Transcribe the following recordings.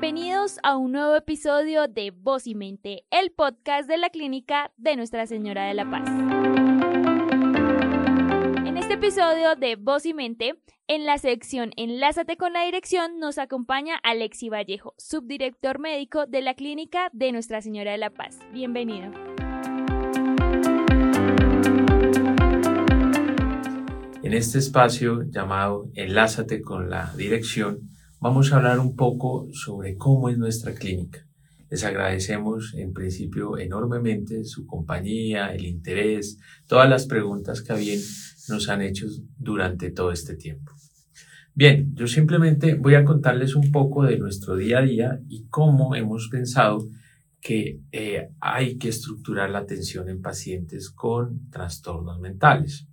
Bienvenidos a un nuevo episodio de Voz y Mente, el podcast de la clínica de Nuestra Señora de la Paz. En este episodio de Voz y Mente, en la sección Enlázate con la dirección, nos acompaña Alexi Vallejo, subdirector médico de la clínica de Nuestra Señora de la Paz. Bienvenido. En este espacio llamado Enlázate con la dirección, vamos a hablar un poco sobre cómo es nuestra clínica. Les agradecemos en principio enormemente su compañía, el interés, todas las preguntas que nos han hecho durante todo este tiempo. Bien, yo simplemente voy a contarles un poco de nuestro día a día y cómo hemos pensado que eh, hay que estructurar la atención en pacientes con trastornos mentales.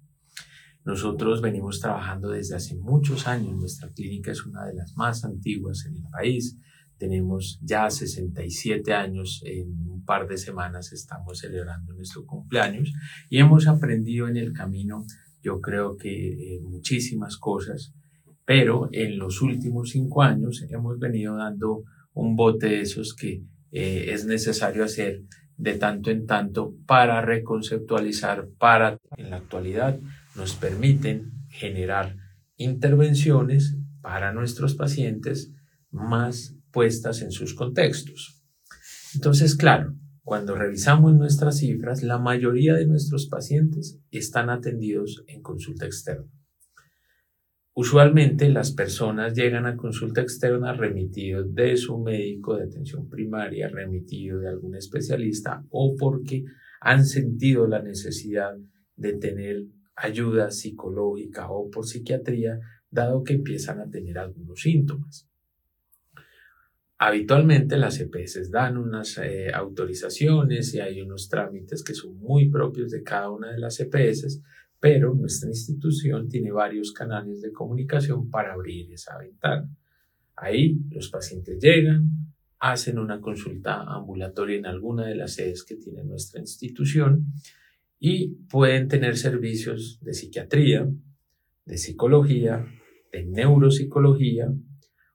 Nosotros venimos trabajando desde hace muchos años. Nuestra clínica es una de las más antiguas en el país. Tenemos ya 67 años. En un par de semanas estamos celebrando nuestro cumpleaños y hemos aprendido en el camino, yo creo que eh, muchísimas cosas, pero en los últimos cinco años hemos venido dando un bote de esos que eh, es necesario hacer de tanto en tanto para reconceptualizar, para en la actualidad nos permiten generar intervenciones para nuestros pacientes más puestas en sus contextos. Entonces, claro, cuando revisamos nuestras cifras, la mayoría de nuestros pacientes están atendidos en consulta externa. Usualmente las personas llegan a consulta externa remitidos de su médico de atención primaria, remitido de algún especialista o porque han sentido la necesidad de tener ayuda psicológica o por psiquiatría, dado que empiezan a tener algunos síntomas. Habitualmente las EPS dan unas eh, autorizaciones y hay unos trámites que son muy propios de cada una de las EPS, pero nuestra institución tiene varios canales de comunicación para abrir esa ventana. Ahí los pacientes llegan, hacen una consulta ambulatoria en alguna de las sedes que tiene nuestra institución y pueden tener servicios de psiquiatría, de psicología, de neuropsicología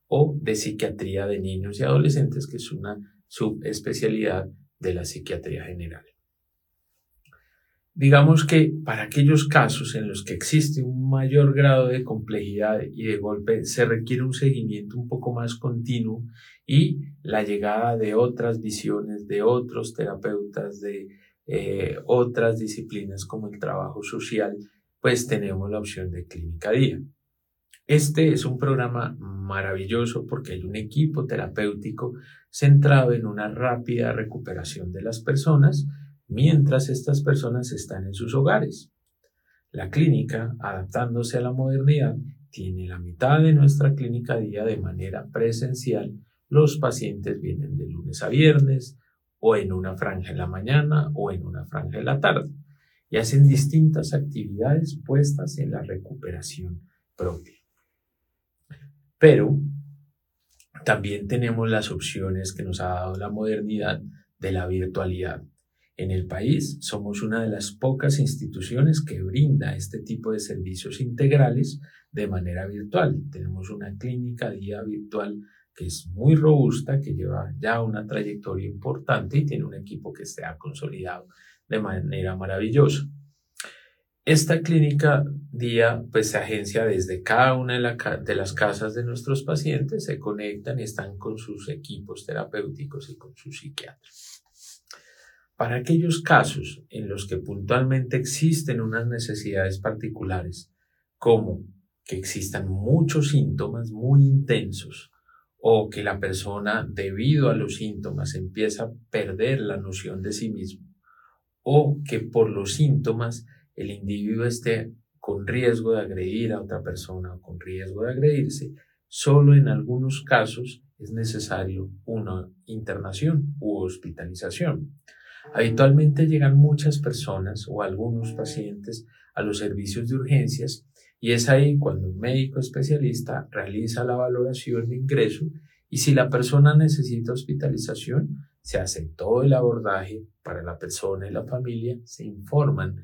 o de psiquiatría de niños y adolescentes, que es una subespecialidad de la psiquiatría general. Digamos que para aquellos casos en los que existe un mayor grado de complejidad y de golpe se requiere un seguimiento un poco más continuo y la llegada de otras visiones, de otros terapeutas, de eh, otras disciplinas como el trabajo social, pues tenemos la opción de Clínica Día. Este es un programa maravilloso porque hay un equipo terapéutico centrado en una rápida recuperación de las personas mientras estas personas están en sus hogares. La clínica, adaptándose a la modernidad, tiene la mitad de nuestra clínica día de manera presencial. Los pacientes vienen de lunes a viernes, o en una franja en la mañana o en una franja en la tarde y hacen distintas actividades puestas en la recuperación propia. Pero también tenemos las opciones que nos ha dado la modernidad de la virtualidad. En el país somos una de las pocas instituciones que brinda este tipo de servicios integrales de manera virtual. Tenemos una clínica día virtual que es muy robusta, que lleva ya una trayectoria importante y tiene un equipo que se ha consolidado de manera maravillosa. Esta clínica día pues se agencia desde cada una de, las casas de nuestros pacientes, se conectan y están con sus equipos terapéuticos y con sus psiquiatras. Para aquellos casos en los que puntualmente existen unas necesidades particulares, como que existan muchos síntomas muy intensos, o que la persona, debido a los síntomas, empieza a perder la noción de sí mismo, o que por los síntomas el individuo esté con riesgo de agredir a otra persona o con riesgo de agredirse, solo en algunos casos es necesario una internación u hospitalización. Habitualmente llegan muchas personas o algunos pacientes a los servicios de urgencias y es ahí cuando un médico especialista realiza la valoración de ingreso y si la persona necesita hospitalización, se hace todo el abordaje para la persona y la familia, se informan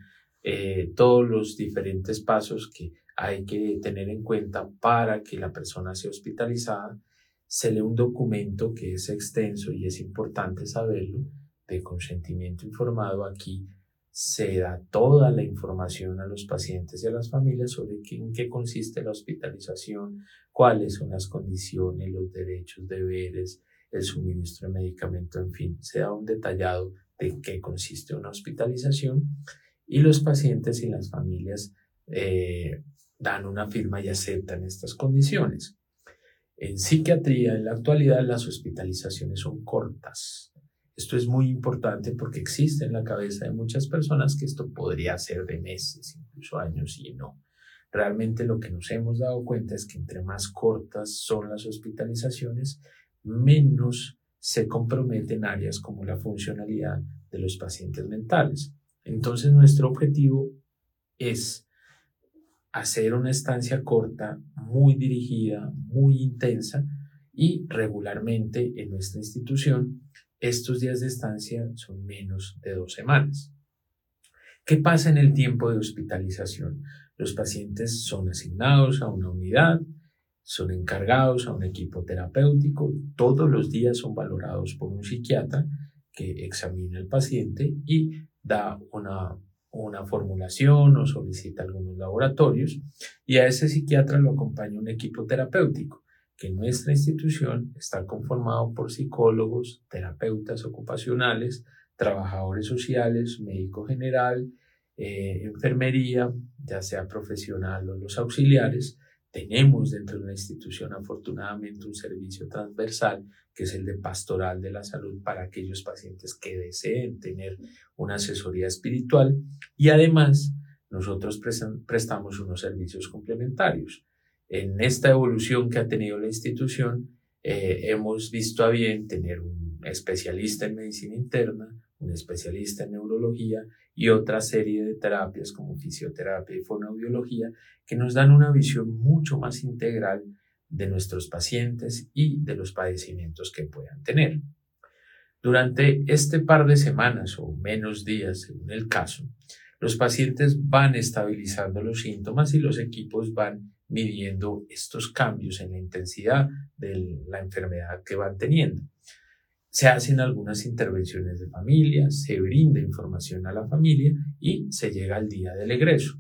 eh, todos los diferentes pasos que hay que tener en cuenta para que la persona sea hospitalizada se lee un documento que es extenso y es importante saberlo, de consentimiento informado. Aquí se da toda la información a los pacientes y a las familias sobre en qué consiste la hospitalización, cuáles son las condiciones, los derechos, deberes, el suministro de medicamento, en fin, se da un detallado de qué consiste una hospitalización y los pacientes y las familias eh, dan una firma y aceptan estas condiciones. En psiquiatría, en la actualidad, las hospitalizaciones son cortas. Esto es muy importante porque existe en la cabeza de muchas personas que esto podría ser de meses, incluso años, y no. Realmente lo que nos hemos dado cuenta es que entre más cortas son las hospitalizaciones, menos se comprometen áreas como la funcionalidad de los pacientes mentales. Entonces nuestro objetivo es hacer una estancia corta, muy dirigida, muy intensa y regularmente en nuestra institución estos días de estancia son menos de dos semanas. ¿Qué pasa en el tiempo de hospitalización? Los pacientes son asignados a una unidad, son encargados a un equipo terapéutico, todos los días son valorados por un psiquiatra que examina al paciente y da una una formulación o solicita algunos laboratorios y a ese psiquiatra lo acompaña un equipo terapéutico que nuestra institución está conformado por psicólogos, terapeutas ocupacionales, trabajadores sociales, médico general, eh, enfermería, ya sea profesional o los auxiliares, tenemos dentro de la institución afortunadamente un servicio transversal que es el de pastoral de la salud para aquellos pacientes que deseen tener una asesoría espiritual y además nosotros prestamos unos servicios complementarios. En esta evolución que ha tenido la institución, eh, hemos visto a bien tener un especialista en medicina interna, un especialista en neurología y otra serie de terapias como fisioterapia y fonoaudiología que nos dan una visión mucho más integral de nuestros pacientes y de los padecimientos que puedan tener. Durante este par de semanas o menos días, según el caso, los pacientes van estabilizando los síntomas y los equipos van midiendo estos cambios en la intensidad de la enfermedad que van teniendo. Se hacen algunas intervenciones de familia, se brinda información a la familia y se llega al día del egreso.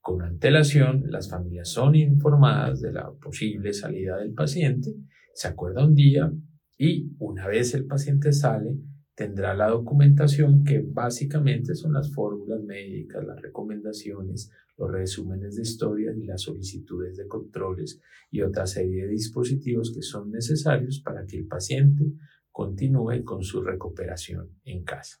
Con antelación, las familias son informadas de la posible salida del paciente, se acuerda un día y una vez el paciente sale, tendrá la documentación que básicamente son las fórmulas médicas, las recomendaciones, los resúmenes de historias y las solicitudes de controles y otra serie de dispositivos que son necesarios para que el paciente continúe con su recuperación en casa.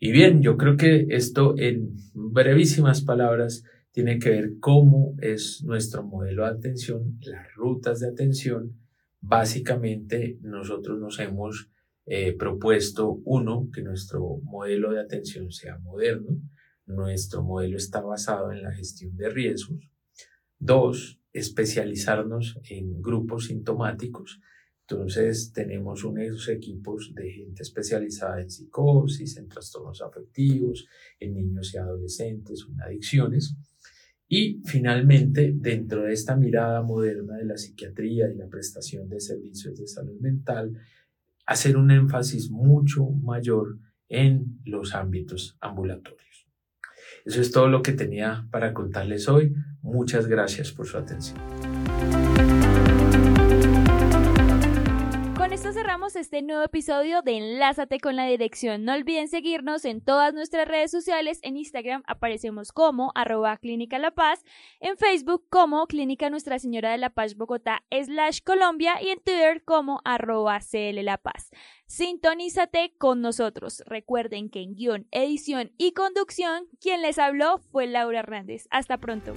Y bien, yo creo que esto en brevísimas palabras tiene que ver cómo es nuestro modelo de atención, las rutas de atención. Básicamente nosotros nos hemos eh, propuesto, uno, que nuestro modelo de atención sea moderno. Nuestro modelo está basado en la gestión de riesgos. Dos, especializarnos en grupos sintomáticos entonces tenemos unos equipos de gente especializada en psicosis, en trastornos afectivos, en niños y adolescentes, en adicciones. Y finalmente, dentro de esta mirada moderna de la psiquiatría y la prestación de servicios de salud mental, hacer un énfasis mucho mayor en los ámbitos ambulatorios. Eso es todo lo que tenía para contarles hoy. Muchas gracias por su atención. Cerramos este nuevo episodio de Enlázate con la dirección. No olviden seguirnos en todas nuestras redes sociales. En Instagram aparecemos como arroba Clínica La Paz, en Facebook como Clínica Nuestra Señora de la Paz Bogotá Colombia y en Twitter como arroba CL La Paz. Sintonízate con nosotros. Recuerden que en guion, edición y conducción, quien les habló fue Laura Hernández. Hasta pronto.